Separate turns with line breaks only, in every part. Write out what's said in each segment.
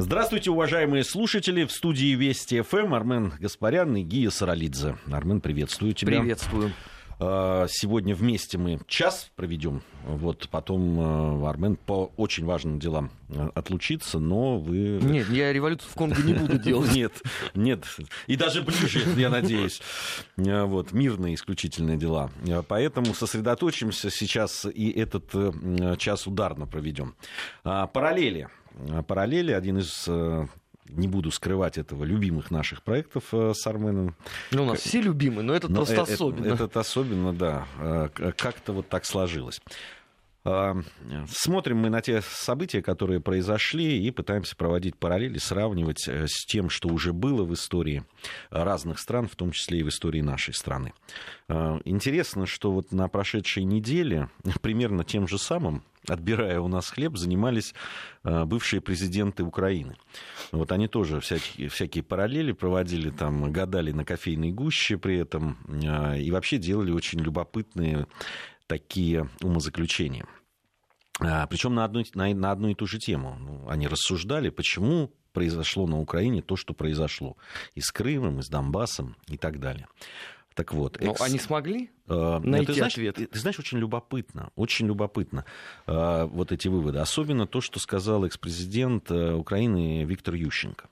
Здравствуйте, уважаемые слушатели. В студии Вести ФМ Армен Гаспарян и Гия Саралидзе. Армен, приветствую тебя.
Приветствую.
А, сегодня вместе мы час проведем. Вот потом а, Армен по очень важным делам а, отлучится, но вы...
Нет, я революцию в Конго не буду делать.
Нет, нет. И даже ближе, я надеюсь. Вот, мирные исключительные дела. Поэтому сосредоточимся сейчас и этот э, час ударно проведем. Параллели параллели. Один из э, не буду скрывать этого, любимых наших проектов э, с Арменом.
Ну, у нас все любимые, но этот но просто
это,
особенно.
Этот особенно, да. Э, как-то вот так сложилось. Смотрим мы на те события, которые произошли, и пытаемся проводить параллели, сравнивать с тем, что уже было в истории разных стран, в том числе и в истории нашей страны. Интересно, что вот на прошедшей неделе примерно тем же самым отбирая у нас хлеб, занимались э, бывшие президенты Украины. Вот они тоже всякие, всякие параллели проводили, там, гадали на кофейной гуще при этом, э, и вообще делали очень любопытные такие умозаключения. А, Причем на одну, на, на одну и ту же тему. Ну, они рассуждали, почему произошло на Украине то, что произошло. И с Крымом, и с Донбассом, и так далее. Так вот,
Но экс... они смогли э, найти
ты знаешь,
ответ?
Ты, ты знаешь, очень любопытно, очень любопытно э, вот эти выводы. Особенно то, что сказал экс-президент э, Украины Виктор Ющенко.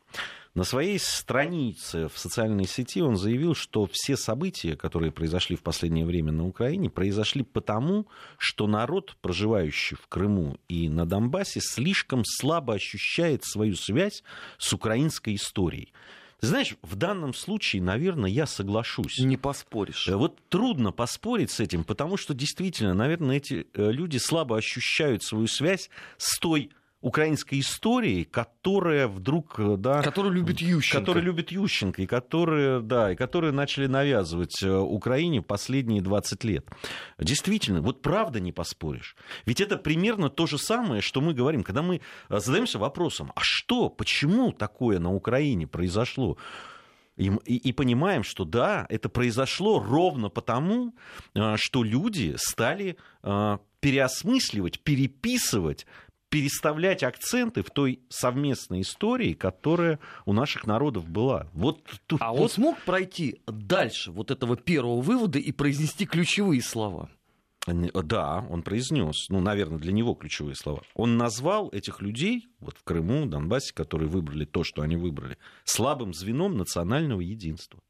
На своей странице в социальной сети он заявил, что все события, которые произошли в последнее время на Украине, произошли потому, что народ, проживающий в Крыму и на Донбассе, слишком слабо ощущает свою связь с украинской историей. Знаешь, в данном случае, наверное, я соглашусь.
Не поспоришь. Э,
вот трудно поспорить с этим, потому что действительно, наверное, эти э, люди слабо ощущают свою связь с той украинской истории, которая вдруг, э, да...
Которую любит Ющенко.
Которая любит Ющенко, и которые, да, и которые начали навязывать э, Украине последние 20 лет. Действительно, вот правда не поспоришь. Ведь это примерно то же самое, что мы говорим, когда мы э, задаемся вопросом, а что, почему такое на Украине произошло? И, и, и понимаем, что да, это произошло ровно потому, что люди стали переосмысливать, переписывать переставлять акценты в той совместной истории, которая у наших народов была. Вот
тут, а вот... он смог пройти дальше вот этого первого вывода и произнести ключевые слова?
Да, он произнес, ну, наверное, для него ключевые слова. Он назвал этих людей, вот в Крыму, Донбассе, которые выбрали то, что они выбрали, слабым звеном национального единства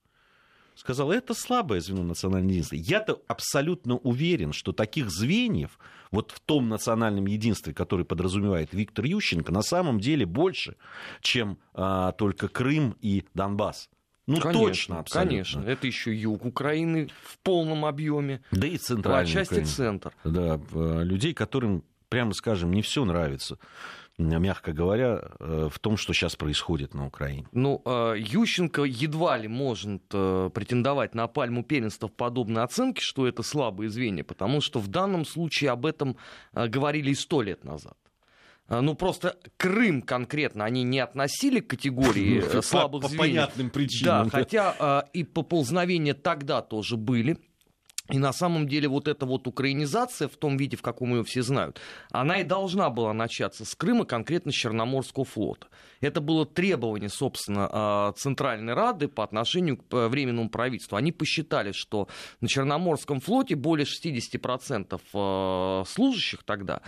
сказал, это слабое звено национального единства. Я-то абсолютно уверен, что таких звеньев вот в том национальном единстве, который подразумевает Виктор Ющенко, на самом деле больше, чем а, только Крым и Донбасс.
Ну, конечно, точно, абсолютно. Конечно, это еще юг Украины в полном объеме.
Да и центральный.
По части центр.
Да, людей, которым, прямо скажем, не все нравится мягко говоря, э, в том, что сейчас происходит на Украине.
Ну, э, Ющенко едва ли может э, претендовать на пальму первенства в подобной оценке, что это слабые звенья, потому что в данном случае об этом говорили и сто лет назад. Ну, просто Крым конкретно они не относили к категории слабых
по,
звеньев.
По понятным причинам.
Да, хотя и поползновения тогда тоже были. И на самом деле вот эта вот украинизация в том виде, в каком ее все знают, она и должна была начаться с Крыма, конкретно с Черноморского флота. Это было требование, собственно, а, Центральной Рады по отношению к э, Временному правительству. Они посчитали, что на Черноморском флоте более 60% э, служащих тогда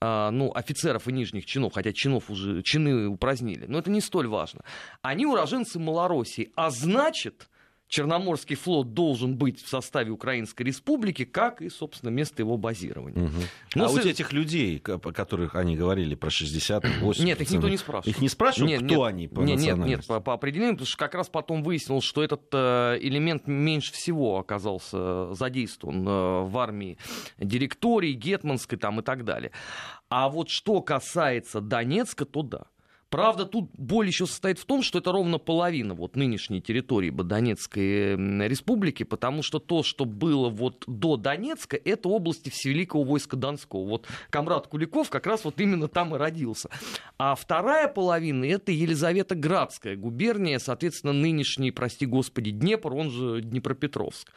а, ну, офицеров и нижних чинов, хотя чинов уже, чины упразднили, но это не столь важно. Они уроженцы Малороссии, а значит, Черноморский флот должен быть в составе Украинской Республики, как и, собственно, место его базирования. Угу.
Но а с... вот этих людей, о которых они говорили про 60 80
Нет, их никто не спрашивает.
Их не спрашивают,
нет,
кто
нет,
они по
нет, нет, нет, по, по определению, потому что как раз потом выяснилось, что этот э, элемент меньше всего оказался задействован э, в армии директории, гетманской там и так далее. А вот что касается Донецка, то да. Правда, тут боль еще состоит в том, что это ровно половина вот нынешней территории Донецкой республики, потому что то, что было вот до Донецка, это области Всевеликого войска Донского. Вот Камрад Куликов как раз вот именно там и родился. А вторая половина — это Елизаветоградская губерния, соответственно, нынешний, прости господи, Днепр, он же Днепропетровск.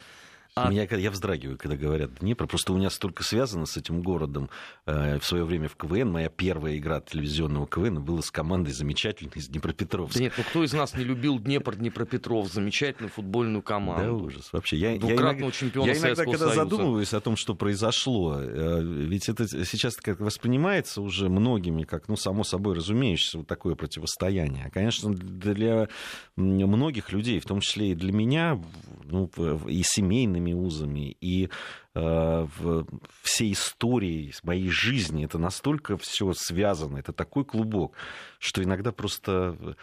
А... Меня, я вздрагиваю, когда говорят Днепр. Просто у меня столько связано с этим городом. Э, в свое время в КВН моя первая игра телевизионного КВН была с командой замечательной из Днепропетровска.
Да нет, ну кто из нас не любил Днепр, Днепропетров, замечательную футбольную команду?
Да ужас. Вообще, я,
я иногда, чемпиона
я иногда когда
Союза.
задумываюсь о том, что произошло, э, ведь это сейчас как воспринимается уже многими как, ну, само собой разумеющееся, вот такое противостояние. Конечно, для многих людей, в том числе и для меня, ну, и семейными узами, и э, всей истории моей жизни. Это настолько все связано, это такой клубок, что иногда просто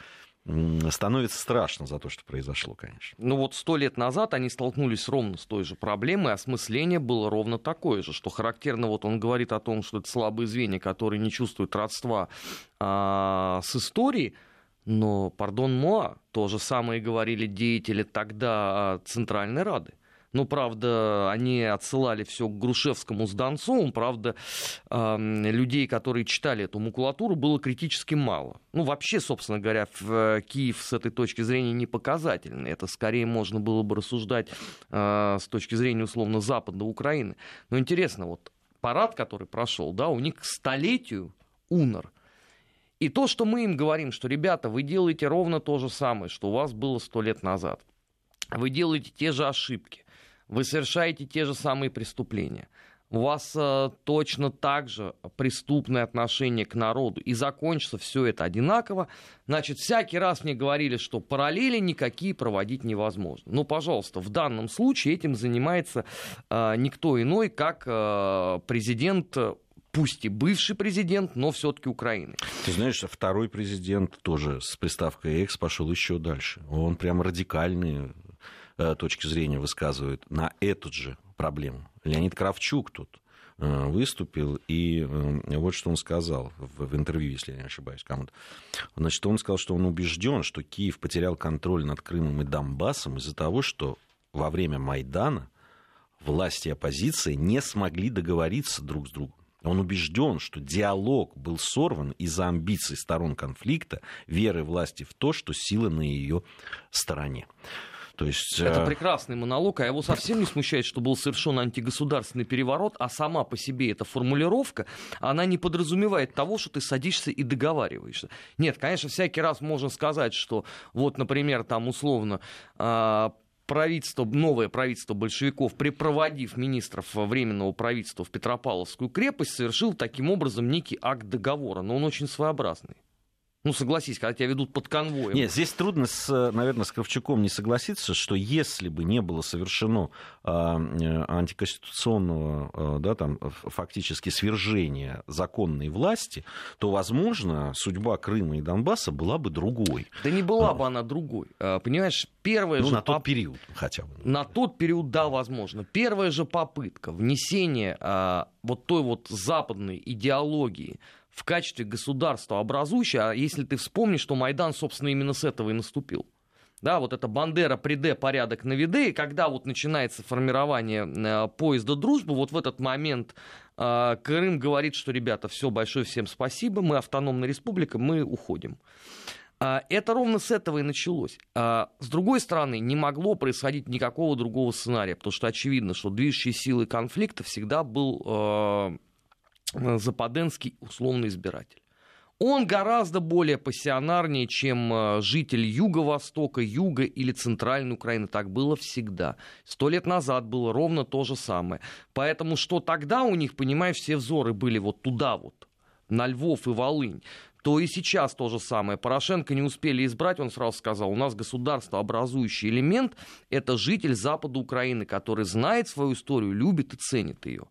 становится страшно за то, что произошло, конечно.
Ну вот сто лет назад они столкнулись ровно с той же проблемой, осмысление было ровно такое же, что характерно, вот он говорит о том, что это слабые звенья, которые не чувствуют родства а, с историей, но, пардон, Моа, то же самое говорили деятели тогда Центральной Рады. Ну, правда, они отсылали все к Грушевскому с Донцовым. Правда, людей, которые читали эту макулатуру, было критически мало. Ну, вообще, собственно говоря, в э, Киев с этой точки зрения не показательный. Это скорее можно было бы рассуждать э, с точки зрения, условно, Западной Украины. Но интересно, вот парад, который прошел, да, у них к столетию УНР – и то, что мы им говорим, что, ребята, вы делаете ровно то же самое, что у вас было сто лет назад. Вы делаете те же ошибки, вы совершаете те же самые преступления. У вас э, точно так же преступное отношение к народу. И закончится все это одинаково. Значит, всякий раз мне говорили, что параллели никакие проводить невозможно. Ну, пожалуйста, в данном случае этим занимается э, никто иной, как э, президент пусть и бывший президент, но все-таки Украины.
Ты знаешь, второй президент тоже с приставкой «экс» пошел еще дальше. Он прям радикальные э, точки зрения высказывает на эту же проблему. Леонид Кравчук тут э, выступил, и э, вот что он сказал в интервью, если я не ошибаюсь, кому-то. Значит, он сказал, что он убежден, что Киев потерял контроль над Крымом и Донбассом из-за того, что во время Майдана власти и оппозиция не смогли договориться друг с другом. Он убежден, что диалог был сорван из-за амбиций сторон конфликта, веры власти в то, что сила на ее стороне.
То есть, это э, прекрасный монолог, а его совсем не смущает, что был совершен антигосударственный переворот, а сама по себе эта формулировка, она не подразумевает того, что ты садишься и договариваешься. Нет, конечно, всякий раз можно сказать, что вот, например, там условно а, правительство, новое правительство большевиков, припроводив министров временного правительства в Петропавловскую крепость, совершил таким образом некий акт договора, но он очень своеобразный. Ну, согласись, когда тебя ведут под конвоем.
Нет, здесь трудно, с, наверное, с Кравчуком не согласиться, что если бы не было совершено а, э, антиконституционного, а, да, там, фактически свержения законной власти, то, возможно, судьба Крыма и Донбасса была бы другой.
Да не была а. бы она другой. А, понимаешь, первая
ну,
же...
на тот поп... период хотя бы.
На тот период, да, возможно. Первая же попытка внесения а, вот той вот западной идеологии в качестве государства образующей, а если ты вспомнишь, что Майдан, собственно, именно с этого и наступил. Да, вот это Бандера, приде, порядок на виде, и когда вот начинается формирование э, поезда дружбы, вот в этот момент э, Крым говорит, что, ребята, все, большое всем спасибо, мы автономная республика, мы уходим. Э, это ровно с этого и началось. Э, с другой стороны, не могло происходить никакого другого сценария, потому что очевидно, что движущей силой конфликта всегда был Э, западенский условный избиратель. Он гораздо более пассионарнее, чем э, житель Юго-Востока, Юга или Центральной Украины. Так было всегда. Сто лет назад было ровно то же самое. Поэтому что тогда у них, понимаешь, все взоры были вот туда вот, на Львов и Волынь, то и сейчас то же самое. Порошенко не успели избрать, он сразу сказал, у нас государство образующий элемент, это житель Запада Украины, который знает свою историю, любит и ценит ее.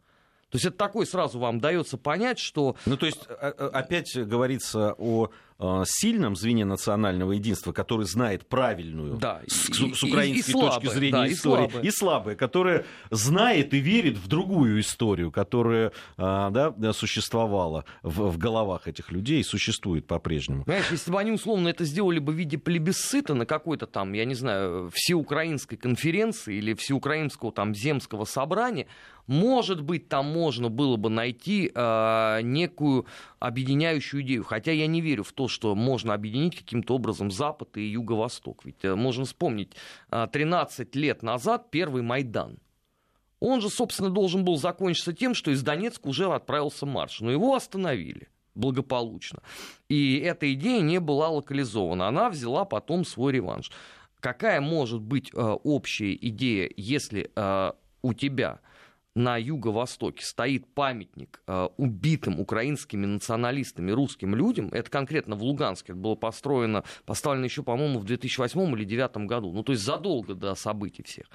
То есть это такой сразу вам дается понять, что...
Ну, то есть а, а, опять говорится о Э, сильном звене национального единства, который знает правильную
да,
с, и, с украинской и, и точки слабое, зрения да, истории, и слабое. и слабое, которое знает и верит в другую историю, которая э, да, существовала в, в головах этих людей и существует по-прежнему.
Знаешь, если бы они условно это сделали бы в виде плебисцита на какой-то там, я не знаю, всеукраинской конференции или всеукраинского там земского собрания, может быть, там можно было бы найти э, некую объединяющую идею. Хотя я не верю в то, что можно объединить каким-то образом Запад и Юго-Восток. Ведь э, можно вспомнить, 13 э, лет назад первый Майдан. Он же, собственно, должен был закончиться тем, что из Донецка уже отправился марш. Но его остановили благополучно. И эта идея не была локализована. Она взяла потом свой реванш. Какая может быть э, общая идея, если э, у тебя на юго-востоке стоит памятник э, убитым украинскими националистами русским людям, это конкретно в Луганске, это было построено, поставлено еще, по-моему, в 2008 или 2009 году, ну то есть задолго до событий всех.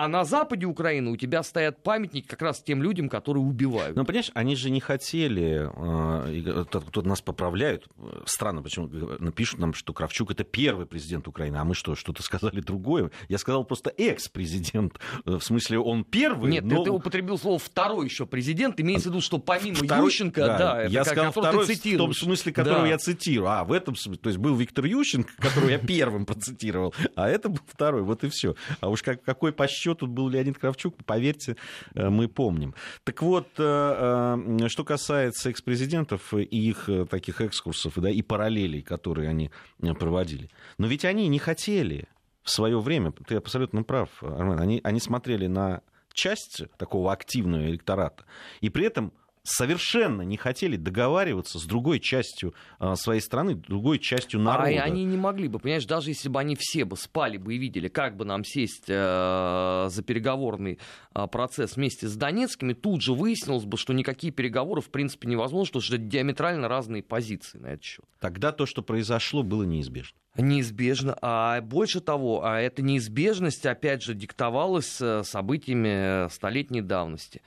А на западе Украины у тебя стоят памятники как раз тем людям, которые убивают.
Ну, понимаешь, они же не хотели, э, тут нас поправляют, странно, почему напишут нам, что Кравчук это первый президент Украины, а мы что, что-то сказали другое? Я сказал просто экс-президент, э, в смысле он первый,
Нет, но... ты употребил слово второй еще президент, имеется в виду, что помимо второй... Ющенко, да,
да я это, сказал второй в том смысле, которого да. я цитирую, а в этом смысле, то есть был Виктор Ющенко, которого я первым процитировал, а это был второй, вот и все. А уж как, какой по счету был Леонид Кравчук, поверьте, э, мы помним. Так вот, э, э, что касается экс-президентов и их таких экскурсов да, и параллелей, которые они проводили. Но ведь они не хотели в свое время, ты абсолютно прав, Армен, они, они смотрели на часть такого активного электората, и при этом совершенно не хотели договариваться с другой частью а, своей страны, другой частью а народа.
А они не могли бы, понимаешь, даже если бы они все бы спали бы и видели, как бы нам сесть э, за переговорный э, процесс вместе с Донецкими, тут же выяснилось бы, что никакие переговоры в принципе невозможно, потому что это диаметрально разные позиции на этот счет.
Тогда то, что произошло, было неизбежно.
Неизбежно. А больше того, а эта неизбежность, опять же, диктовалась э, событиями столетней давности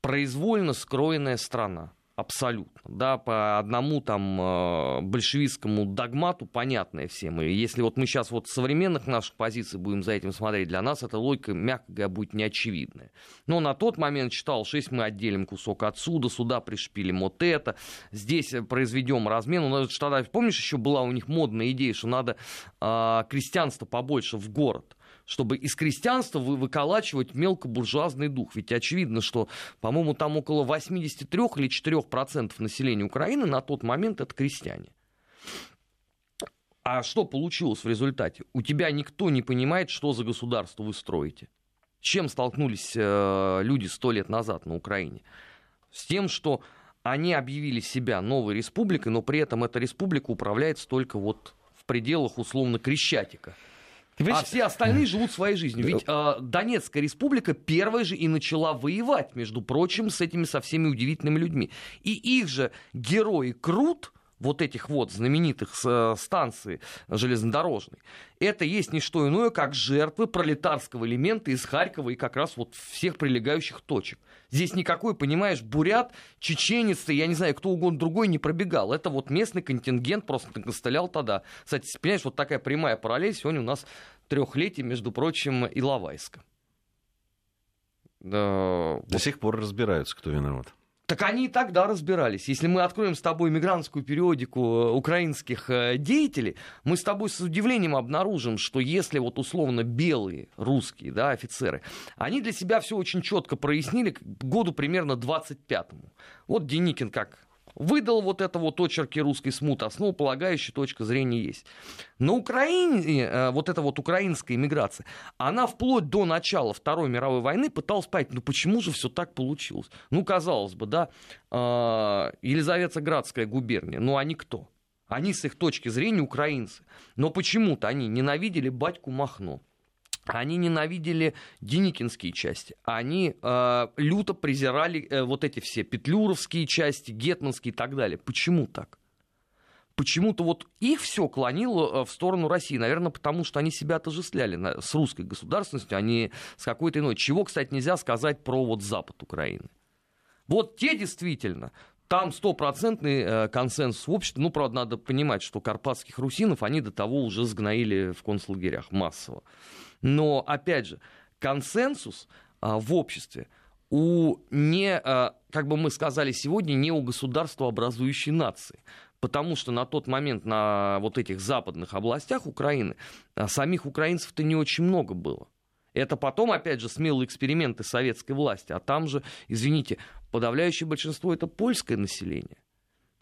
произвольно скроенная страна. Абсолютно. Да, по одному там э, большевистскому догмату понятное всем. И если вот мы сейчас вот современных наших позиций будем за этим смотреть, для нас эта логика, мягко говоря, будет неочевидная. Но на тот момент считал, что если мы отделим кусок отсюда, сюда пришпилим вот это, здесь произведем размен. Ну, тогда, помнишь, еще была у них модная идея, что надо э, крестьянство побольше в город чтобы из крестьянства вы выколачивать мелкобуржуазный дух. Ведь очевидно, что, по-моему, там около 83 или 4% населения Украины на тот момент это крестьяне. А что получилось в результате? У тебя никто не понимает, что за государство вы строите. С чем столкнулись э, люди сто лет назад на Украине? С тем, что они объявили себя новой республикой, но при этом эта республика управляется только вот в пределах условно Крещатика. А все остальные живут своей жизнью. Ведь э, Донецкая республика первая же и начала воевать, между прочим, с этими со всеми удивительными людьми. И их же герои Крут, вот этих вот знаменитых э, станций железнодорожной, это есть не что иное, как жертвы пролетарского элемента из Харькова и как раз вот всех прилегающих точек. Здесь никакой, понимаешь, бурят, чеченец, я не знаю, кто угодно другой не пробегал. Это вот местный контингент просто накостылял тогда. Кстати, понимаешь, вот такая прямая параллель. Сегодня у нас трехлетие, между прочим, Иловайска.
Да. До сих пор разбираются, кто виноват.
Так они и тогда разбирались. Если мы откроем с тобой мигрантскую периодику э, украинских э, деятелей, мы с тобой с удивлением обнаружим, что если вот условно белые русские да, офицеры, они для себя все очень четко прояснили к году примерно 25-му. Вот Деникин как выдал вот это вот очерки русской смуты, основополагающая точка зрения есть. На Украине, э, вот эта вот украинская иммиграция, она вплоть до начала Второй мировой войны пыталась понять, ну почему же все так получилось? Ну, казалось бы, да, э, Елизаветоградская губерния, ну они кто? Они с их точки зрения украинцы. Но почему-то они ненавидели батьку Махно. Они ненавидели деникинские части, они э, люто презирали э, вот эти все петлюровские части, гетманские и так далее. Почему так? Почему-то вот их все клонило э, в сторону России. Наверное, потому что они себя отождествляли с русской государственностью, а не с какой-то иной. Чего, кстати, нельзя сказать про вот Запад Украины. Вот те действительно, там стопроцентный э, консенсус в обществе. Ну, правда, надо понимать, что карпатских русинов они до того уже сгноили в концлагерях массово. Но, опять же, консенсус а, в обществе у не, а, как бы мы сказали сегодня, не у государства образующей нации. Потому что на тот момент на вот этих западных областях Украины а, самих украинцев-то не очень много было. Это потом, опять же, смелые эксперименты советской власти. А там же, извините, подавляющее большинство это польское население.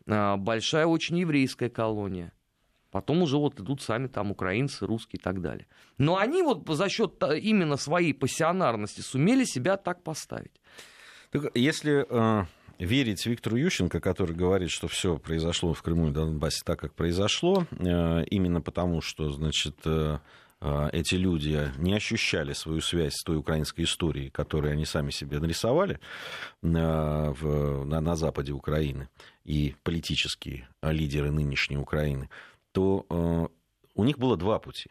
А, большая очень еврейская колония. Потом уже вот идут сами там украинцы, русские и так далее. Но они вот за счет именно своей пассионарности сумели себя так поставить.
Так, если э, верить Виктору Ющенко, который говорит, что все произошло в Крыму и Донбассе так, как произошло, э, именно потому, что, значит, э, э, эти люди не ощущали свою связь с той украинской историей, которую они сами себе нарисовали в, на, на западе Украины, и политические лидеры нынешней Украины, то у них было два пути,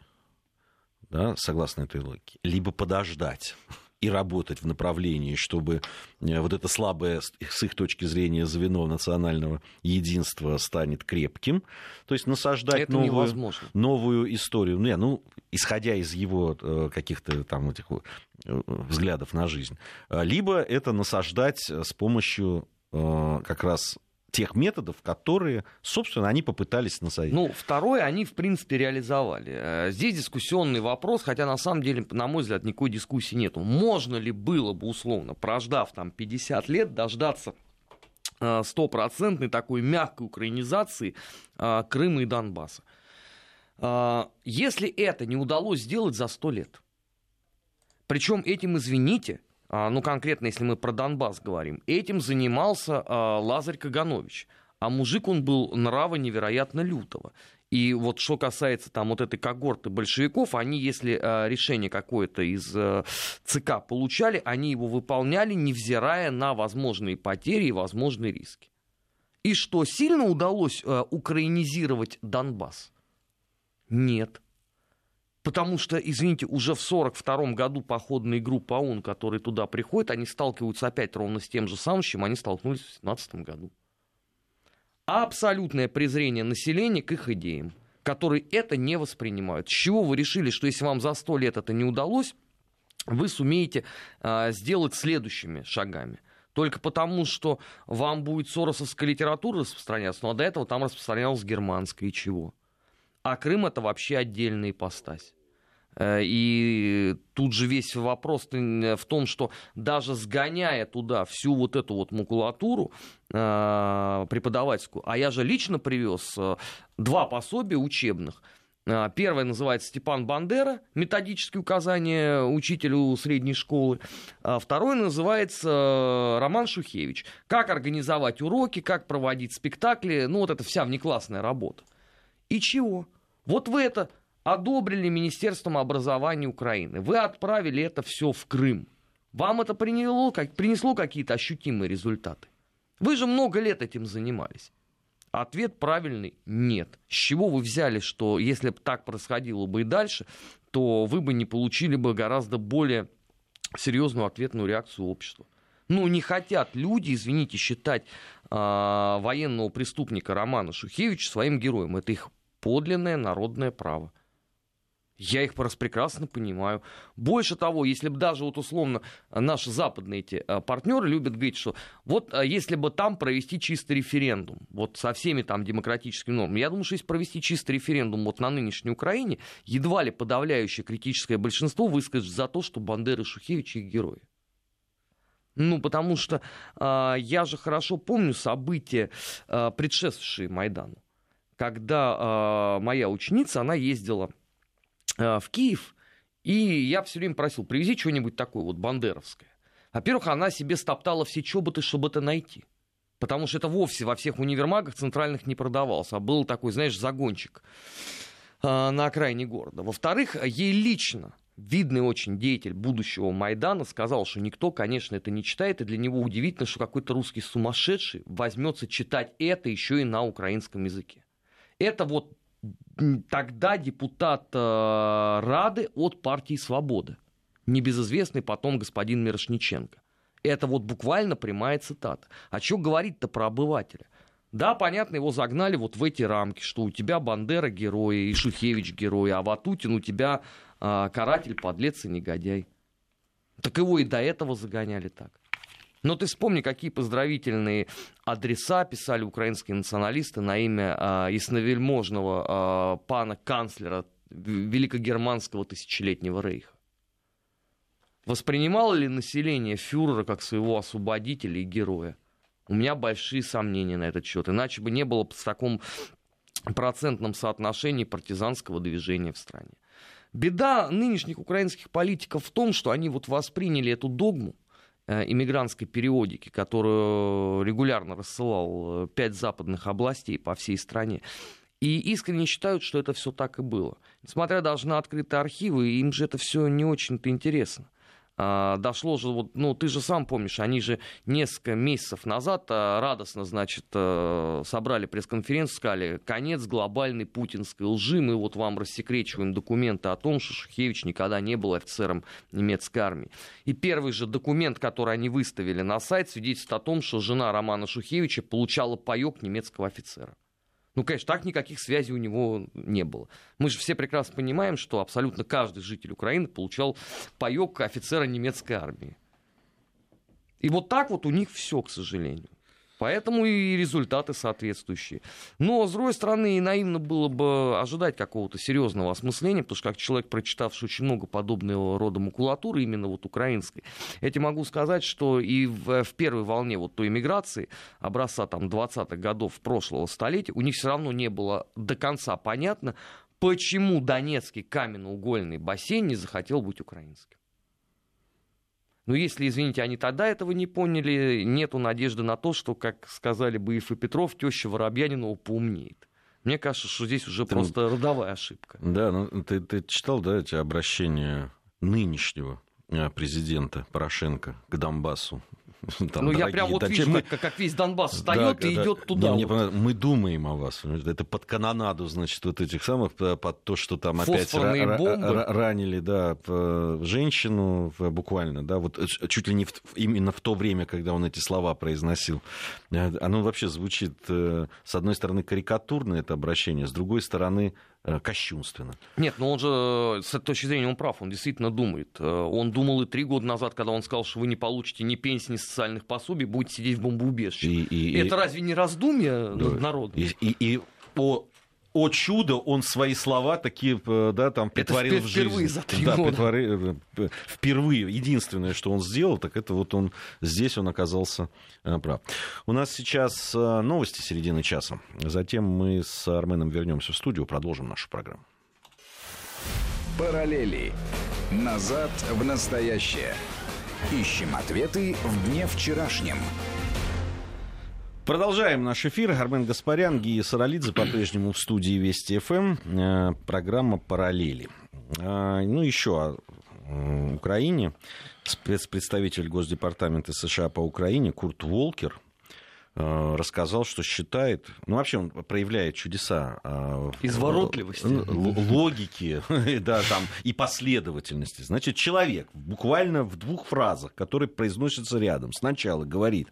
да, согласно этой логике. Либо подождать и работать в направлении, чтобы э, вот это слабое с их точки зрения звено национального единства станет крепким. То есть насаждать это новую, новую историю. Ну, не, ну, исходя из его э, каких-то там этих э, взглядов на жизнь. Либо это насаждать с помощью как раз тех методов, которые, собственно, они попытались насадить.
Ну, второе они, в принципе, реализовали. Э, здесь дискуссионный вопрос, хотя, на самом деле, на мой взгляд, никакой дискуссии нету. Можно ли было бы, условно, прождав там 50 лет, дождаться э, стопроцентной такой мягкой украинизации э, Крыма и Донбасса? Если это не удалось сделать за 100 лет, причем этим, извините, ну конкретно если мы про Донбасс говорим, этим занимался а, Лазарь Каганович. А мужик он был нрава невероятно лютого. И вот что касается там вот этой когорты большевиков, они, если э, решение какое-то из э, ЦК получали, они его выполняли, невзирая на возможные потери и возможные риски. И что, сильно удалось э, украинизировать Донбасс? Нет. Потому что, извините, уже в 1942 году походные группы ОУН, которые туда приходят, они сталкиваются опять ровно с тем же самым, с чем они столкнулись в 1917 году. Абсолютное презрение населения к их идеям, которые это не воспринимают. С чего вы решили, что если вам за 100 лет это не удалось, вы сумеете а, сделать следующими шагами? Только потому, что вам будет соросовская литература распространяться, ну, а до этого там распространялась германская и чего? А Крым это вообще отдельная ипостась. Э, и тут же весь вопрос в том, что даже сгоняя туда всю вот эту вот макулатуру э, преподавательскую, а я же лично привез э, два пособия учебных. Первое называется Степан Бандера, методические указания учителю средней школы. Второе называется Роман Шухевич. Как организовать уроки, как проводить спектакли. Ну, вот это вся внеклассная работа. И чего? Вот вы это одобрили Министерством образования Украины. Вы отправили это все в Крым. Вам это приняло, как, принесло какие-то ощутимые результаты. Вы же много лет этим занимались. Ответ правильный – нет. С чего вы взяли, что если бы так происходило бы и дальше, то вы бы не получили бы гораздо более серьезную ответную реакцию общества. Ну, не хотят люди, извините, считать военного преступника Романа Шухевича своим героем. Это их подлинное народное право. Я их просто прекрасно понимаю. Больше того, если бы даже вот условно наши западные эти э, партнеры любят говорить, что вот э, если бы там провести чистый референдум, вот со всеми там демократическими нормами, я думаю, что если провести чистый референдум вот на нынешней Украине, едва ли подавляющее критическое большинство выскажет за то, что Бандера и Шухевич их герои. Ну, потому что э, я же хорошо помню события, э, предшествовавшие Майдану когда э, моя ученица, она ездила э, в Киев, и я все время просил, привези что-нибудь такое вот бандеровское. Во-первых, она себе стоптала все чоботы, чтобы это найти. Потому что это вовсе во всех универмагах центральных не продавался, а был такой, знаешь, загончик э, на окраине города. Во-вторых, ей лично видный очень деятель будущего Майдана сказал, что никто, конечно, это не читает, и для него удивительно, что какой-то русский сумасшедший возьмется читать это еще и на украинском языке. Это вот тогда депутат э, Рады от партии «Свобода», небезызвестный потом господин Мирошниченко. Это вот буквально прямая цитата. А что говорить-то про обывателя? Да, понятно, его загнали вот в эти рамки, что у тебя Бандера герой, и Шухевич герой, а Ватутин у тебя каратель, подлец и негодяй. Так его и до этого загоняли так. Но ты вспомни, какие поздравительные адреса писали украинские националисты на имя а, ясновельможного а, пана канцлера великогерманского тысячелетнего рейха. Воспринимало ли население фюрера как своего освободителя и героя? У меня большие сомнения на этот счет. Иначе бы не было в таком процентном соотношении партизанского движения в стране. Беда нынешних украинских политиков в том, что они вот восприняли эту догму э, иммигрантской периодики, которую регулярно рассылал э, пять западных областей по всей стране, и искренне считают, что это все так и было. Несмотря даже на открытые архивы, им же это все не очень-то интересно. А, дошло же, вот, ну, ты же сам помнишь, они же несколько месяцев назад а, радостно, значит, а, собрали пресс-конференцию, сказали, конец глобальной путинской лжи, мы вот вам рассекречиваем документы о том, что Шухевич никогда не был офицером немецкой армии. И первый же документ, который они выставили на сайт, свидетельствует о том, что жена Романа Шухевича получала паек немецкого офицера. Ну, конечно, так никаких связей у него не было. Мы же все прекрасно понимаем, что абсолютно каждый житель Украины получал паек офицера немецкой армии. И вот так вот у них все, к сожалению. Поэтому и результаты соответствующие. Но, с другой стороны, и наивно было бы ожидать какого-то серьезного осмысления, потому что как человек, прочитавший очень много подобного рода макулатуры, именно вот украинской, я тебе могу сказать, что и в, в первой волне вот той иммиграции образца там 20-х годов прошлого столетия у них все равно не было до конца понятно, почему Донецкий каменноугольный бассейн не захотел быть украинским. Но если, извините, они тогда этого не поняли, нету надежды на то, что, как сказали бы Иф и Петров, теща Воробьянинова поумнеет. Мне кажется, что здесь уже ты, просто родовая ошибка.
Да, ну ты, ты читал, да, эти обращения нынешнего э, президента Порошенко к Донбассу
Там, ну, я прям вот вижу, мы... как, как весь Донбасс встает да, и да, идет туда.
Не, вот. мне мы думаем о вас. Это под канонаду, значит, вот этих самых, под то, что там опять ра- ранили, да, женщину буквально, да, вот э, чуть ли не в, именно в то время, когда он эти слова произносил. Э, оно вообще звучит, э, с одной стороны, карикатурно, это обращение, с другой стороны, кощунственно.
Нет, но он же, с этой точки зрения, он прав, он действительно думает. Э, он думал и три года назад, когда он сказал, что вы не получите ни пенсии, ни социальных пособий, будете сидеть в бомбоубежище. И, и, Это и... разве не раздумье да. народа?
И, и, и по о чудо, он свои слова такие, э, да, там притворил
это в жизнь. Впервые за три
да,
года.
Притвори... Э, впервые. Единственное, что он сделал, так это вот он здесь он оказался э, прав. У нас сейчас новости середины часа. Затем мы с Арменом вернемся в студию, продолжим нашу программу.
Параллели. Назад в настоящее. Ищем ответы в дне вчерашнем.
Продолжаем наш эфир. Армен Гаспарян, Гия Саралидзе по-прежнему в студии Вести ФМ. Э, программа «Параллели». А, ну, еще о Украине. Спецпредставитель Госдепартамента США по Украине Курт Волкер Э, рассказал, что считает, ну вообще он проявляет чудеса
э, изворотливости,
логики, да, там и последовательности. Значит, человек буквально в двух фразах, которые произносятся рядом, сначала говорит,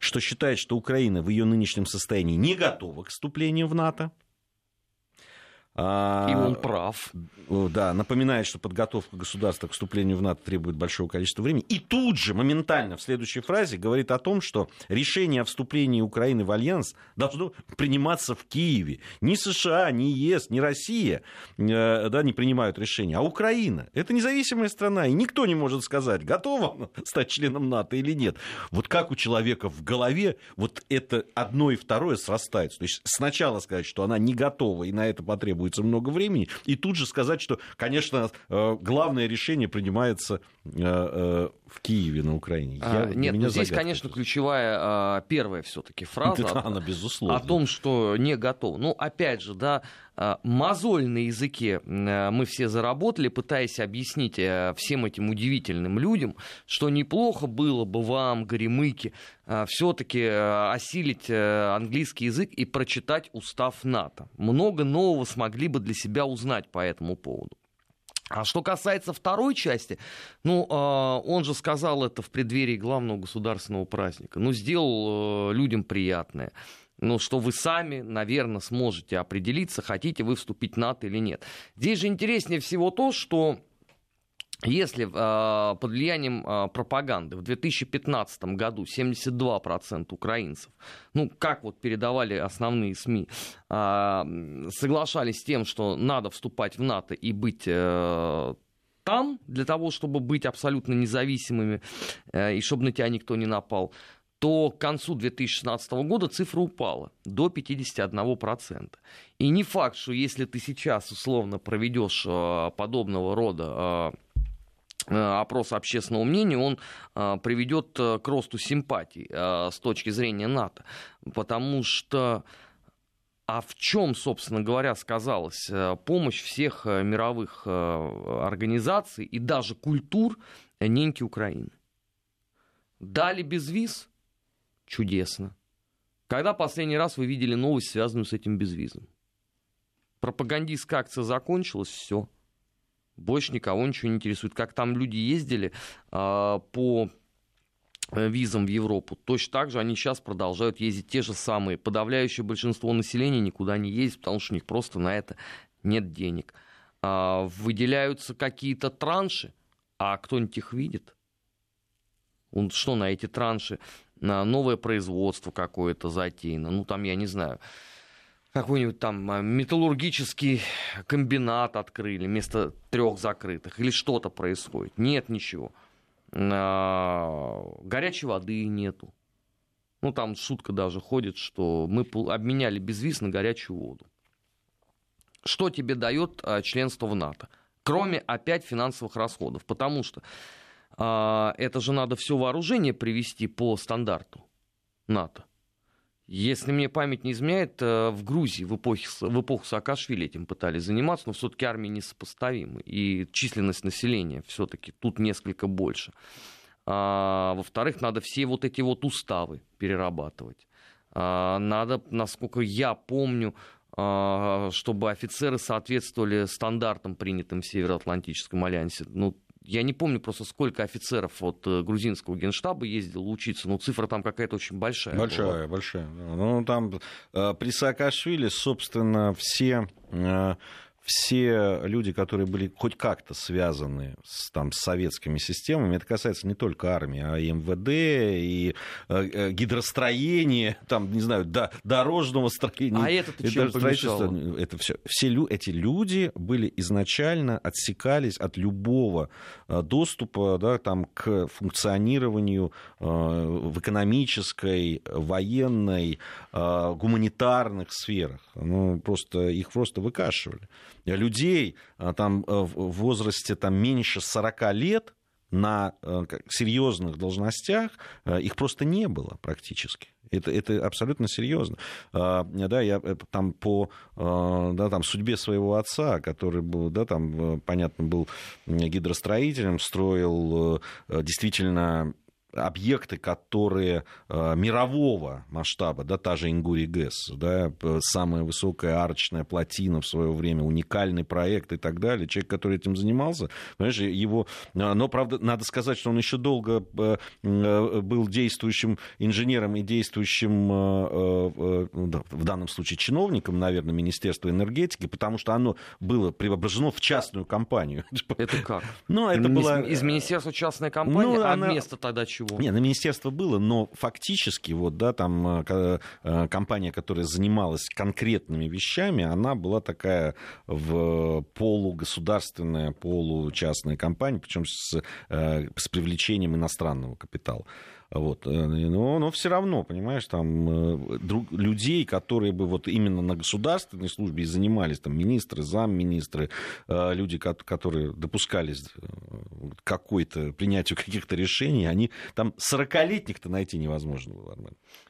что считает, что Украина в ее нынешнем состоянии не готова к вступлению в НАТО.
А, И он прав.
Да, напоминает, что подготовка государства к вступлению в НАТО требует большого количества времени. И тут же, моментально, в следующей фразе говорит о том, что решение о вступлении Украины в Альянс должно приниматься в Киеве. Ни США, ни ЕС, ни Россия э, да, не принимают решения, а Украина. Это независимая страна, и никто не может сказать, готова стать членом НАТО или нет. Вот как у человека в голове вот это одно и второе срастается. То есть сначала сказать, что она не готова, и на это потребуется потребуется много времени, и тут же сказать, что, конечно, э, главное решение принимается э, э, в Киеве на Украине.
Я, а, нет, ну, здесь, конечно, ключевая а, первая все-таки фраза
да, она, безусловно.
о том, что не готов. Ну, опять же, да, а, мозоль на языке мы все заработали, пытаясь объяснить всем этим удивительным людям, что неплохо было бы вам, горемыки, все-таки осилить английский язык и прочитать устав НАТО. Много нового смогли бы для себя узнать по этому поводу. А что касается второй части, ну, а, он же сказал это в преддверии главного государственного праздника. Ну, сделал э, людям приятное. Ну, что вы сами, наверное, сможете определиться, хотите вы вступить в НАТО или нет. Здесь же интереснее всего то, что если э, под влиянием э, пропаганды в 2015 году 72% украинцев, ну, как вот передавали основные СМИ, э, соглашались с тем, что надо вступать в НАТО и быть э, там, для того, чтобы быть абсолютно независимыми, э, и чтобы на тебя никто не напал, то к концу 2016 года цифра упала до 51%. И не факт, что если ты сейчас условно проведешь э, подобного рода э, э, опрос общественного мнения, он приведет к росту симпатий с точки зрения НАТО. Потому что а в чем, собственно говоря, сказалась помощь всех мировых организаций и даже культур неньки Украины? Дали без виз? Чудесно. Когда последний раз вы видели новость, связанную с этим безвизом? Пропагандистская акция закончилась, все. Больше никого ничего не интересует. Как там люди ездили а, по э, визам в Европу, точно так же они сейчас продолжают ездить те же самые. Подавляющее большинство населения никуда не ездит, потому что у них просто на это нет денег. А, выделяются какие-то транши, а кто-нибудь их видит? Он что на эти транши, новое производство какое-то затеяно, ну там, я не знаю, какой-нибудь там а, металлургический комбинат открыли вместо трех закрытых, или что-то происходит. Нет ничего. А, горячей воды нету. Ну, там шутка даже ходит, что мы обменяли безвиз на горячую воду. Что тебе дает а, членство в НАТО? Кроме опять финансовых расходов. Потому что это же надо все вооружение привести по стандарту НАТО. Если мне память не изменяет, э, в Грузии в, эпохе, в эпоху Саакашвили этим пытались заниматься, но все-таки армии несопоставимы. И численность населения все-таки тут несколько больше. А, во-вторых, надо все вот эти вот уставы перерабатывать. А, надо, насколько я помню, а, чтобы офицеры соответствовали стандартам, принятым в Североатлантическом альянсе. Ну, я не помню просто, сколько офицеров от э, грузинского генштаба ездило учиться, но цифра там какая-то очень большая.
Большая, была. большая. Ну, там э, при Саакашвили, собственно, все э, все люди, которые были хоть как-то связаны с, там, с советскими системами, это касается не только армии, а и МВД, и э, э, гидростроения, там, не знаю, до, дорожного строения.
А это чем помешало?
Это все. Все эти люди были изначально отсекались от любого э, доступа да, там, к функционированию э, в экономической, военной, э, гуманитарных сферах. Ну, просто, их просто выкашивали людей а, там, э, в возрасте там, меньше 40 лет на э, серьезных должностях э, их просто не было практически. Это, это абсолютно серьезно. А, да, я там по да, там, судьбе своего отца, который был, да, там, понятно, был гидростроителем, строил действительно объекты, которые э, мирового масштаба, да, та же Ингури ГЭС, да, самая высокая арочная плотина в свое время, уникальный проект и так далее. Человек, который этим занимался, понимаешь, его... Э, но, правда, надо сказать, что он еще долго э, был действующим инженером и действующим, в данном случае, чиновником, наверное, Министерства энергетики, потому что оно было преображено в частную компанию.
Это как?
Ну, это было...
Из министерства частной компании, ну, а она... вместо тогда чего?
Чего? Не, на министерство было, но фактически вот, да, там э, э, компания, которая занималась конкретными вещами, она была такая в полугосударственная, получастная компания, причем с, э, с привлечением иностранного капитала. Вот. Э, но, но все равно, понимаешь, там э, друг, людей, которые бы вот именно на государственной службе и занимались, там, министры, замминистры, э, люди, которые допускались какой-то, принятию каких-то решений, они там 40-летних-то найти невозможно было.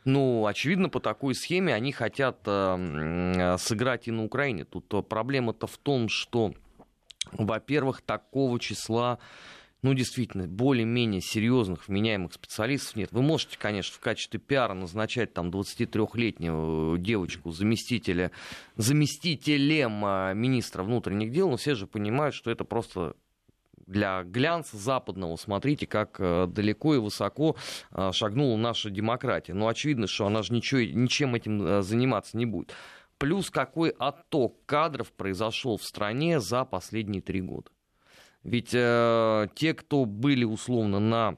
Ну, очевидно, по такой схеме они хотят сыграть и на Украине. Тут проблема-то в том, что, во-первых, такого числа ну, действительно, более-менее серьезных, вменяемых специалистов нет. Вы можете, конечно, в качестве пиара назначать там 23-летнюю девочку заместителя, заместителем а, министра внутренних дел, но все же понимают, что это просто для глянца западного. Смотрите, как э, далеко и высоко э, шагнула наша демократия. Но очевидно, что она же ничего, ничем этим заниматься не будет. Плюс какой отток кадров произошел в стране за последние три года. Ведь э, те, кто были условно на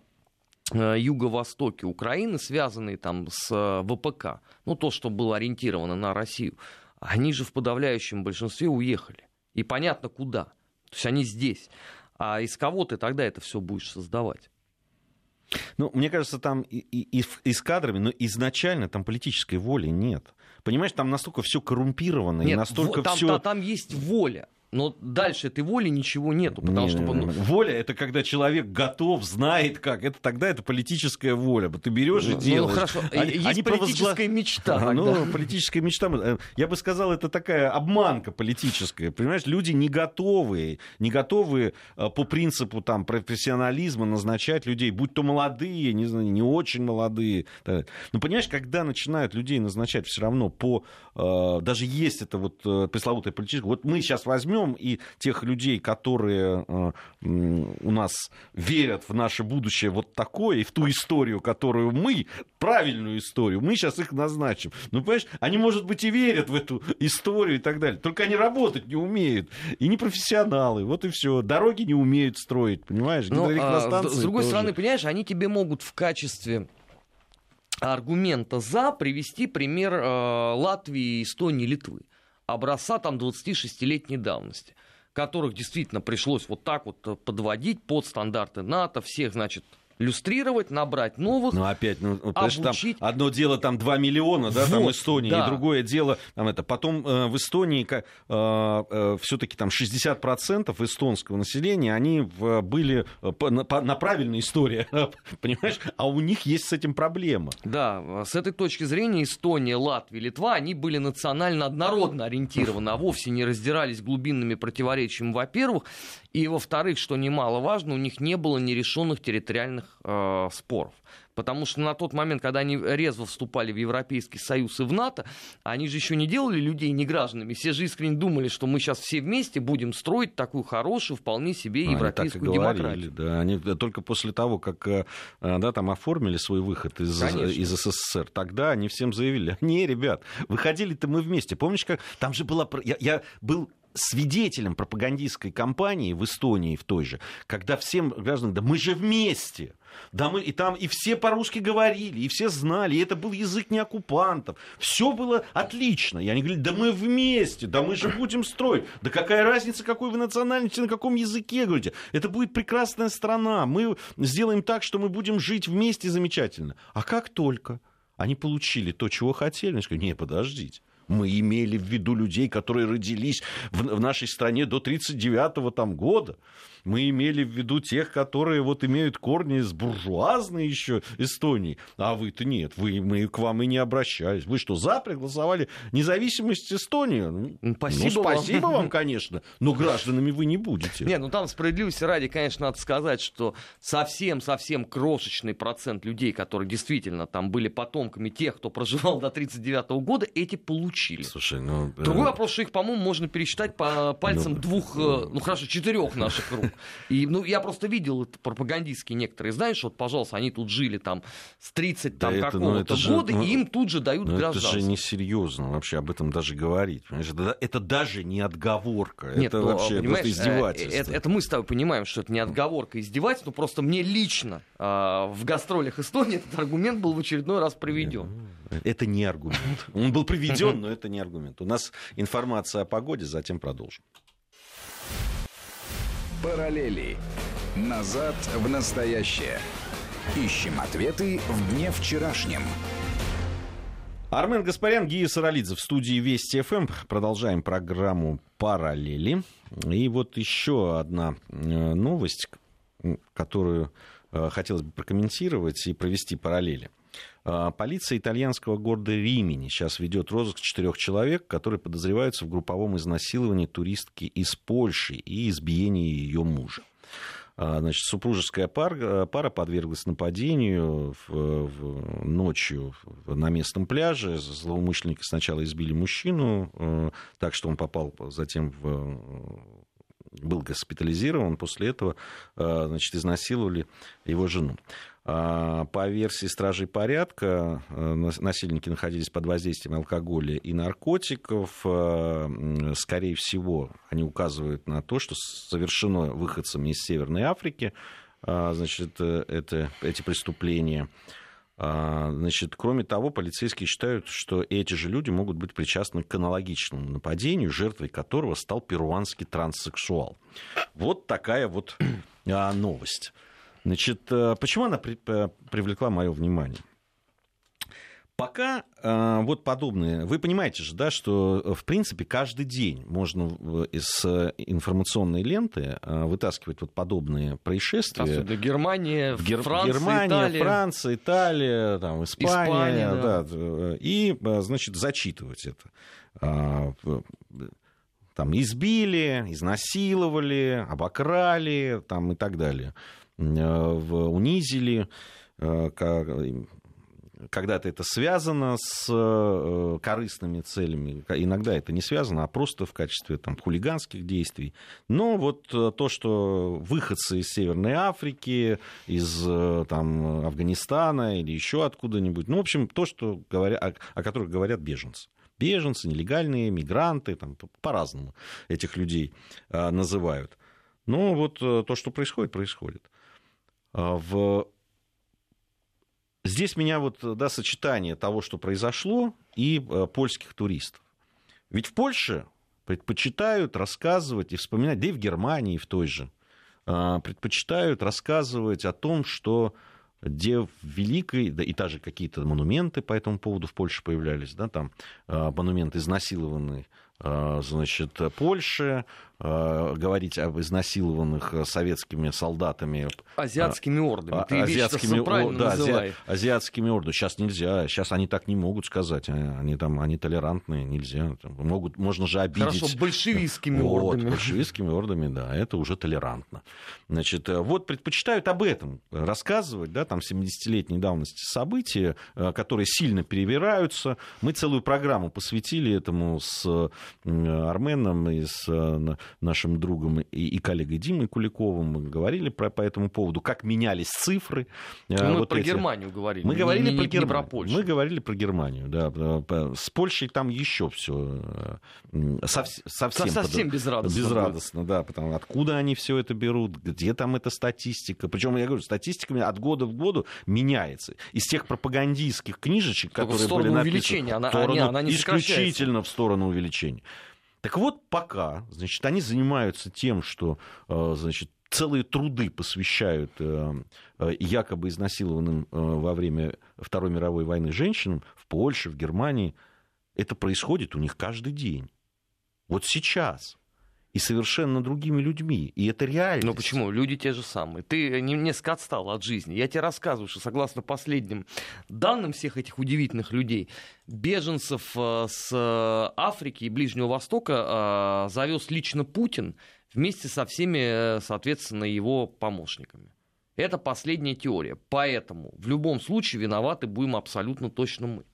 э, юго-востоке Украины, связанные там с э, ВПК, ну то, что было ориентировано на Россию, они же в подавляющем большинстве уехали. И понятно куда. То есть они здесь. А из кого ты тогда это все будешь создавать?
Ну, мне кажется, там и, и, и с кадрами, но изначально там политической воли нет. Понимаешь, там настолько все коррумпировано,
Нет,
и настолько
там,
все...
там, там есть воля. Но дальше этой воли ничего нету, потому
Не,
что... ну,
Воля это когда человек готов, знает как. Это тогда это политическая воля. Ты берешь и
ну,
делаешь.
хорошо,
Они-
есть
они
политическая мечта.
А,
тогда.
Ну, политическая мечта. Я бы сказал, это такая обманка политическая. Понимаешь, люди не готовы, не готовы э, по принципу там, профессионализма назначать людей, будь то молодые, не, знаю, не очень молодые. Но понимаешь, когда начинают людей назначать все равно по... э, Даже есть это вот э, пресловутое политическое... Вот мы сейчас возьмем и тех людей, которые э, у нас верят в наше будущее вот такое, и в ту историю, которую мы, правильную историю, мы сейчас их назначим. Ну, понимаешь, они, может быть, и верят в эту историю и так далее. Только они работать не умеют. И не профессионалы. Вот и все. Дороги не умеют строить, понимаешь?
Ну, а, с другой
тоже.
стороны, понимаешь, они тебе могут в качестве аргумента за привести пример э, Латвии, Эстонии, Литвы. Образца там 26-летней давности которых действительно пришлось вот так вот э, подводить под стандарты НАТО, всех, значит, люстрировать, набрать новых.
Ну, опять, ну, понимаешь, там
Обучить.
одно дело там 2 миллиона, да, там
Вот,
Эстония,
да.
и другое дело там это. Потом э, в Эстонии э, все-таки там 60% эстонского населения, они в- были э, по- на, по- на правильной истории, понимаешь? А у них есть с этим проблема.
Да, с этой точки зрения Эстония, Латвия, Литва, они были национально однородно ориентированы, а вовсе не раздирались глубинными противоречиями, во-первых, и во-вторых, что немаловажно, у них не было нерешенных территориальных э, споров. Потому что на тот момент, когда они резво вступали в Европейский Союз и в НАТО, они же еще не делали людей негражданами. Все же искренне думали, что мы сейчас все вместе будем строить такую хорошую, вполне себе
Они так и
европейскую
говорили,
демократию.
да. Они только после того, как э, да, там оформили свой выход из,
Конечно.
из СССР, тогда они всем заявили, не, ребят, выходили-то мы вместе. Помнишь, как там же была... Я, я был свидетелем пропагандистской кампании в Эстонии в той же, когда всем гражданам, да мы же вместе, да мы, и там и все по-русски говорили, и все знали, и это был язык не оккупантов, все было отлично, и они говорили, да мы вместе, да мы же будем строить, да какая разница, какой вы национальности, на каком языке говорите, это будет прекрасная страна, мы сделаем так, что мы будем жить вместе замечательно, а как только они получили то, чего хотели, они сказали, не, подождите, мы имели в виду людей, которые родились в, в нашей стране до 1939 там, года. Мы имели в виду тех, которые вот имеют корни с буржуазной еще Эстонии. А вы-то нет, вы, мы к вам и не обращались. Вы что, за проголосовали независимость Эстонии? Ну,
Ну, спасибо
ну,
вам.
спасибо вам, конечно, но гражданами вы не будете.
Не, ну там справедливости ради, конечно, надо сказать, что совсем-совсем крошечный процент людей, которые действительно там были потомками тех, кто проживал до 1939 года, эти получили.
Слушай, ну... э,
Другой вопрос, что их, по-моему, можно пересчитать по пальцам
Ну,
двух, э, ну хорошо, четырех наших рук. И, ну, я просто видел это пропагандистские некоторые, знаешь, вот, пожалуйста, они тут жили там с 30
Да
там,
это, ну,
какого-то
это же,
года,
ну,
и им тут же дают
Ну, это
гражданство.
же несерьезно вообще об этом даже говорить. понимаешь? Это, это даже не отговорка.
Нет,
это
ну,
вообще
понимаешь,
просто
э,
издевательство.
Это, это мы с тобой понимаем, что это не отговорка, издевательство, но просто мне лично а, в гастролях Эстонии этот аргумент был в очередной раз приведен.
Это не аргумент. Он был приведен, но это не аргумент. У нас информация о погоде, затем продолжим.
Параллели. Назад в настоящее. Ищем ответы в дне вчерашнем.
Армен Гаспарян, Гия Саралидзе в студии Вести ФМ. Продолжаем программу «Параллели». И вот еще одна э, новость, которую э, хотелось бы прокомментировать и провести параллели. А, Полиция итальянского города Римени сейчас ведет розыск четырех человек, которые подозреваются в групповом изнасиловании туристки из Польши и избиении ее мужа. А, Значит, супружеская пара, пара подверглась нападению в, в- ночью на местном пляже. Злоумышленники сначала избили мужчину, э, так что он попал затем в э, был госпитализирован, после этого э, значит, изнасиловали его жену. А, По версии стражей порядка, э, нас- насильники находились под воздействием алкоголя и наркотиков. Э, Скорее всего, они указывают на то, что совершено выходцами из Северной Африки а, значит, э, это, эти преступления. А, Значит, кроме того, полицейские считают, что эти же люди могут быть причастны к аналогичному нападению, жертвой которого стал перуанский транссексуал. Вот такая вот новость. Значит, почему она привлекла мое внимание? Пока э, вот подобные, вы понимаете же, да, что э, в принципе каждый день можно из информационной ленты э, вытаскивать вот подобные происшествия.
Особенно Германия, Гер... Франция,
Германия,
Италия.
Франция, Италия, там, Испания, Испания да. Да, и, значит, зачитывать это. А, там избили, изнасиловали, обокрали, там и так далее, унизили когда-то это связано с э, корыстными целями, иногда это не связано, а просто в качестве там, хулиганских действий. Но вот э, то, что выходцы из Северной Африки, из э, там, Афганистана или еще откуда-нибудь, ну, в общем, то, что говоря, о, о которых говорят беженцы беженцы, нелегальные, мигранты, там, по-разному этих людей называют. Но вот то, что происходит, происходит. А, в Здесь меня вот, да, сочетание того, что произошло, и э, польских туристов. Ведь в Польше предпочитают рассказывать и вспоминать, да и в Германии в той же, э, предпочитают рассказывать о том, что где в Великой, да и даже какие-то монументы по этому поводу в Польше появлялись, да, там э, монументы изнасилованные Э, значит, Польши, э, говорить об изнасилованных советскими солдатами.
Азиатскими ордами. Ты
азиатскими, вещь, да, ази, азиатскими ордами. Сейчас нельзя, сейчас они так не могут сказать. Они там, они толерантные, нельзя. Могут, можно же обидеть.
Хорошо, большевистскими вот, ордами.
Большевистскими ордами, да, это уже толерантно. Значит, э, вот предпочитают об этом рассказывать, да, там 70-летней давности события, которые сильно перевираются. Мы целую программу посвятили этому с Арменом и с э, нашим другом и, коллегой Димой Куликовым мы говорили про, по этому поводу, как менялись цифры.
Э, мы вот про эти... Германию говорили.
Мы не, говорили не, про
не,
Германию.
Не про Польшу.
Мы говорили про Германию, да. С Польшей там еще все э, совсем, совсем,
совсем безрадостно.
Безрадостно, будет. да. Потому откуда они все это берут, где там эта статистика. Причем, я говорю, статистика от года в году меняется. Из тех пропагандистских книжечек, Только которые были написаны...
Увеличения. Она,
сторону,
не, она не
исключительно в сторону увеличения. Так вот, пока, значит, они занимаются тем, что, э, значит, целые труды посвящают э, э, якобы изнасилованным во время Второй мировой войны женщинам в Польше, в Германии. Это происходит у них каждый день. Вот сейчас и совершенно другими людьми. И это реально.
Ну почему? Люди те же самые. Ты несколько отстал от жизни. Я тебе рассказываю, что согласно последним данным всех этих удивительных людей, беженцев э, с э, Африки и Ближнего Востока э, завез лично Путин вместе со всеми, соответственно, его помощниками. Это последняя теория. Поэтому в любом случае виноваты будем абсолютно точно мы.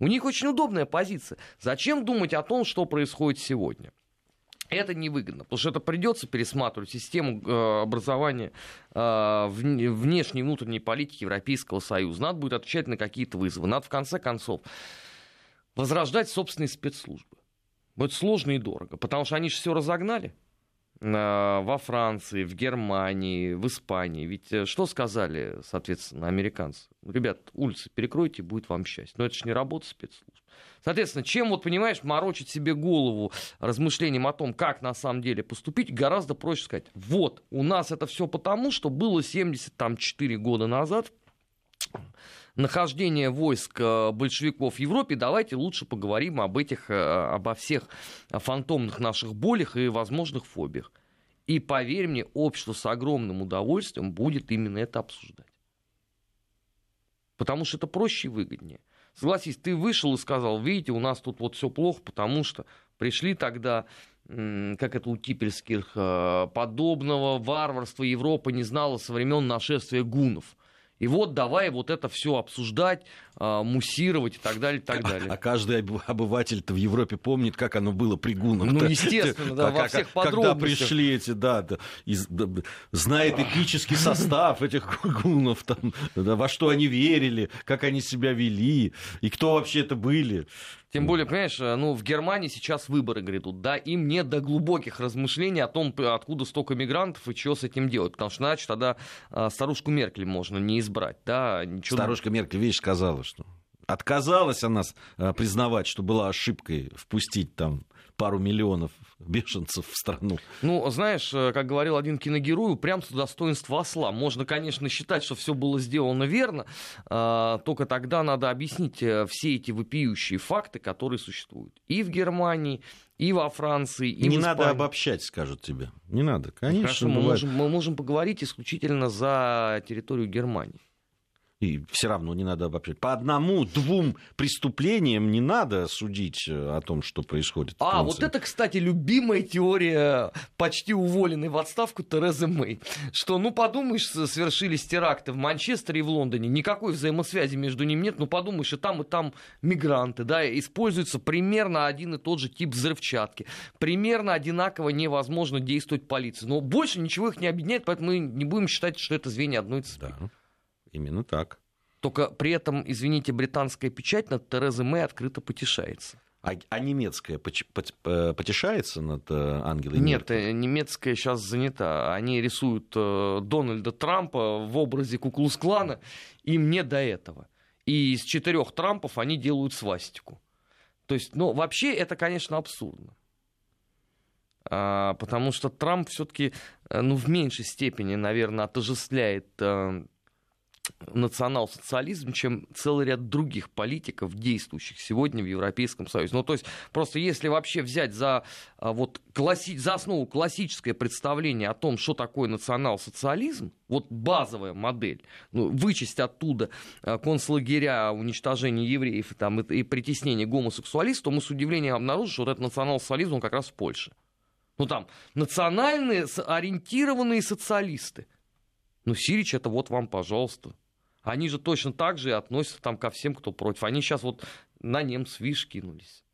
У них очень удобная позиция. Зачем думать о том, что происходит сегодня? Это невыгодно, потому что это придется пересматривать систему э, образования э, внешней и внутренней политики Европейского Союза. Надо будет отвечать на какие-то вызовы. Надо в конце концов возрождать собственные спецслужбы. Будет сложно и дорого, потому что они же все разогнали во Франции, в Германии, в Испании. Ведь что сказали, соответственно, американцы? Ребят, улицы перекройте, будет вам счастье. Но это же не работа спецслужб. Соответственно, чем, вот понимаешь, морочить себе голову размышлением о том, как на самом деле поступить, гораздо проще сказать, вот, у нас это все потому, что было 74 года назад, нахождение войск э, большевиков в Европе, давайте лучше поговорим об этих, э, обо всех фантомных наших болях и возможных фобиях. И поверь мне, общество с огромным удовольствием будет именно это обсуждать. Потому что это проще и выгоднее. Согласись, ты вышел и сказал, видите, у нас тут вот все плохо, потому что пришли тогда как это у Типельских, э, подобного варварства Европа не знала со времен нашествия гунов. И вот давай вот это все обсуждать, а, муссировать и так далее, и так далее.
А, а каждый обыватель-то в Европе помнит, как оно было при гунах.
Ну, естественно, да, во всех подробностях.
Когда пришли эти, да, да знает эпический состав этих гунов, там, да, во что они верили, как они себя вели, и кто вообще это были.
Тем более, понимаешь, э, ну, в Германии сейчас выборы грядут, да, им нет до глубоких размышлений о том, откуда столько мигрантов и что с этим делать, потому что, значит, тогда э, старушку Меркель можно не избрать, да.
Ничего... Старушка Меркель, видишь, сказала, что отказалась она э, признавать, что была ошибкой впустить там пару миллионов бешенцев в страну.
Ну, знаешь, э, как говорил один киногерой, упрямство достоинства осла. Можно, конечно, считать, что все было сделано верно, а, только тогда надо объяснить э, все эти вопиющие факты, которые существуют и в Германии, и во Франции, и
Не
в
надо обобщать, скажут тебе. Не надо, конечно.
Хорошо, мы можем, мы можем поговорить исключительно за территорию Германии.
И все равно не надо обобщать. По одному-двум преступлениям не надо судить э, о том, что происходит.
А, вот это, кстати, любимая теория почти уволенной в отставку Терезы Мэй. Что, ну, подумаешь, совершились теракты в Манчестере и в Лондоне, никакой взаимосвязи между ними нет, ну, подумаешь, и там, и там мигранты, да, используется примерно один и тот же тип взрывчатки. Примерно одинаково невозможно действовать полиции. Но больше ничего их не объединяет, поэтому мы не будем считать, что это звенья одной цепи.
Да, именно так.
Только при этом, извините, британская печать над Терезой Мэй открыто потешается.
А, а немецкая э, потешается над э, Ангелой
Нет,
Меркель?
э, немецкая сейчас занята. Они рисуют Дональда Трампа в образе Куклус-клана. Им не до этого. И из четырех Трампов они делают свастику. То есть, ну, вообще это, конечно, абсурдно. А, потому что Трамп все-таки, ну, в меньшей степени, наверное, отождествляет национал-социализм, чем целый ряд других политиков, действующих сегодня в Европейском Союзе. Ну, то есть, просто если вообще взять за, а, вот, класси... за основу классическое представление о том, что такое национал-социализм, вот базовая модель, ну, вычесть оттуда а, концлагеря, уничтожение евреев там, и, и притеснение гомосексуалистов, то мы с удивлением обнаружим, что вот этот национал-социализм, он как раз в Польше. Ну, там, национальные ориентированные социалисты. Ну, Сирич, это вот вам, пожалуйста. Они же точно так же и относятся там ко всем, кто против. Они сейчас вот на немцев, видишь, кинулись.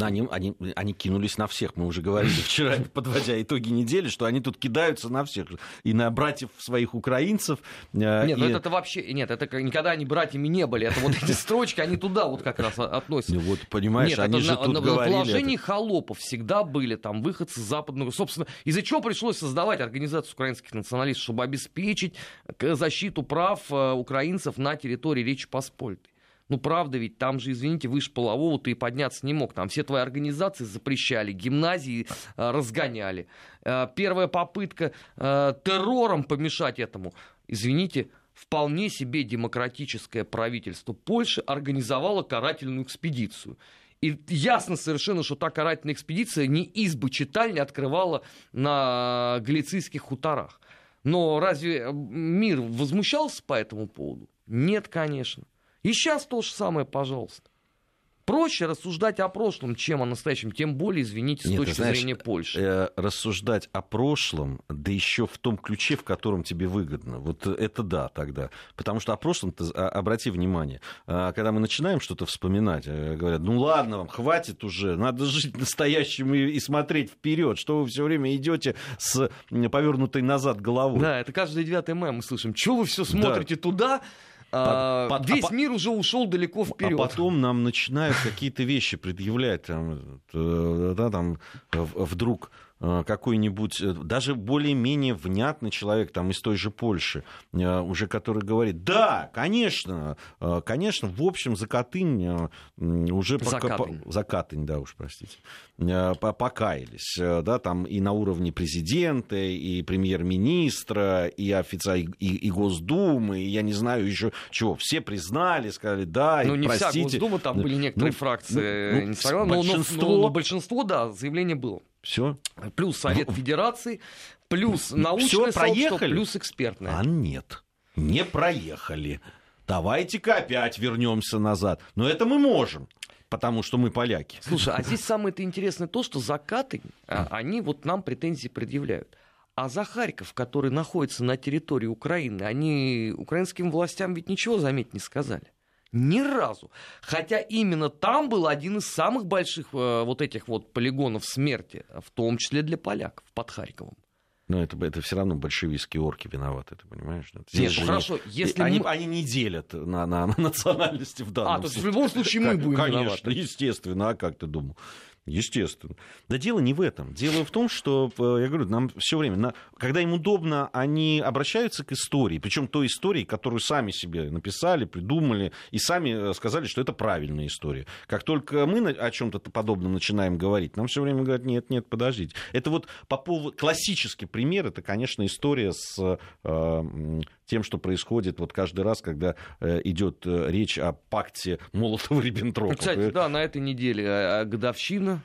Они, они, они кинулись на всех. Мы уже говорили вчера, подводя итоги недели, что они тут кидаются на всех. И на братьев своих украинцев. э,
Нет, ну
и-
это, это вообще... Нет, это никогда они братьями не были. Это вот эти строчки, они туда вот как раз относятся.
Ну вот, понимаешь,
Нет,
они
это
же
на,
тут
на- на
говорили...
положении холопов всегда были там выходцы с западного. Собственно, из-за чего пришлось создавать организацию украинских националистов, чтобы обеспечить защиту прав э, украинцев на территории Речи Посполитой. Ну, правда ведь, там же, извините, выше полового ты и подняться не мог. Там все твои организации запрещали, гимназии э, разгоняли. Э, первая попытка э, террором помешать этому, извините, вполне себе демократическое правительство Польши организовало карательную экспедицию. И ясно совершенно, что та карательная экспедиция не избы читальни открывала на галицийских хуторах. Но разве мир возмущался по этому поводу? Нет, конечно. И сейчас то же самое, пожалуйста. Проще рассуждать о прошлом, чем о настоящем, тем более, извините, с
Нет,
точки
знаешь,
зрения Польши.
э, рассуждать о прошлом, да еще в том ключе, в котором тебе выгодно. Вот это да тогда. Потому что о прошлом, ты а, обрати внимание, а, когда мы начинаем что-то вспоминать, э, говорят, ну ладно вам, хватит уже, надо жить настоящим и, и смотреть вперед, что вы все время идете с повернутой назад головой.
Да, это каждый девятый мем мы слышим. Чего вы все смотрите туда? А,
Под- под-
весь
а
мир уже ушел далеко вперед.
А потом нам начинают какие-то вещи предъявлять, там, э, да, там вдруг какой-нибудь, э, даже более-менее внятный человек там из той же Польши, э, уже который говорит, да, конечно, э, конечно, в общем, за Катынь э, м, уже... пока-
Закатынь.
по- За Катынь, да уж, простите. э, по- Покаялись, э, да, там и на уровне президента, и премьер-министра, и официально, и, и Госдумы, и я не знаю еще чего. Все признали, сказали, да,
Ну,
и
не вся
простите.
Госдума, там были некоторые
Ну,
фракции
ну,
не согласны, но- но- но большинство, да, заявление было.
Все.
Плюс Совет Федерации, плюс научное
Всё,
сообщество, плюс экспертное.
А нет, не проехали. Давайте-ка опять вернемся назад. Но это мы можем, потому что мы поляки.
Слушай, а здесь самое-то интересное то, что закаты, а, они вот нам претензии предъявляют. А за Харьков, который находится на территории Украины, они украинским властям ведь ничего, заметь, не сказали. Ни разу. Хотя именно там был один из самых больших э, вот этих вот полигонов смерти, в том числе для поляков, под Харьковом.
Но это, это все равно большевистские орки виноваты, ты понимаешь?
Нет, ну хорошо,
не-
если
они,
мы-
они не делят на, на- на национальности в данном
А, то есть в любом случае мы
Как-
будем
Конечно,
виноваты.
естественно, а как ты думал? Естественно. Да дело не в этом. Дело в том, что, э, я говорю, нам все время, на, когда им удобно, они обращаются к истории, причем той истории, которую сами себе написали, придумали, и сами э, сказали, что это правильная история. Как только мы о чем-то подобном начинаем говорить, нам все время говорят, нет, нет, подождите. Это вот по поводу, классический пример, это, конечно, история с э, тем, что происходит вот каждый раз, когда э, идет э, речь о пакте Молотова-Риббентропа.
Кстати, да, на этой неделе э, годовщина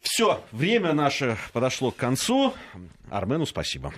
все, время наше подошло к концу. Армену спасибо.